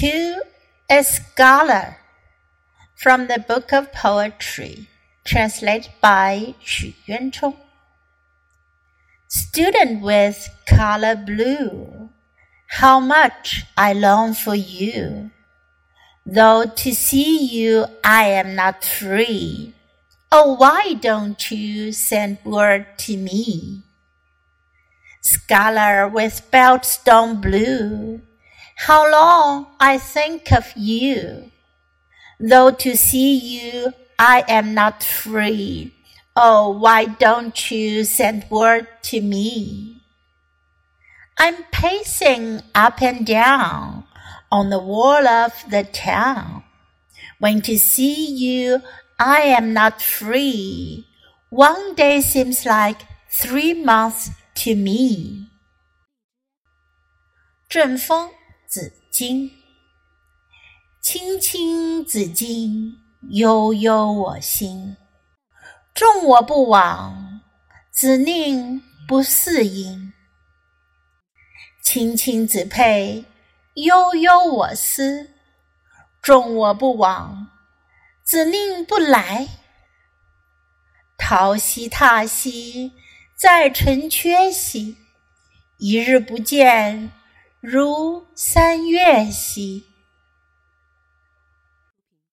To a scholar from the book of poetry, translated by Xu Yuanchong. Student with color blue, how much I long for you. Though to see you I am not free. Oh, why don't you send word to me? Scholar with belt stone blue, how long I think of you. Though to see you I am not free. Oh, why don't you send word to me? I'm pacing up and down on the wall of the town. When to see you I am not free. One day seems like three months to me. 顺风紫荆，青青子衿，悠悠我心。纵我不往，子宁不嗣音？青青子佩，悠悠我思。纵我不往，子宁不来？桃溪踏兮，在城阙兮。一日不见，如三月兮。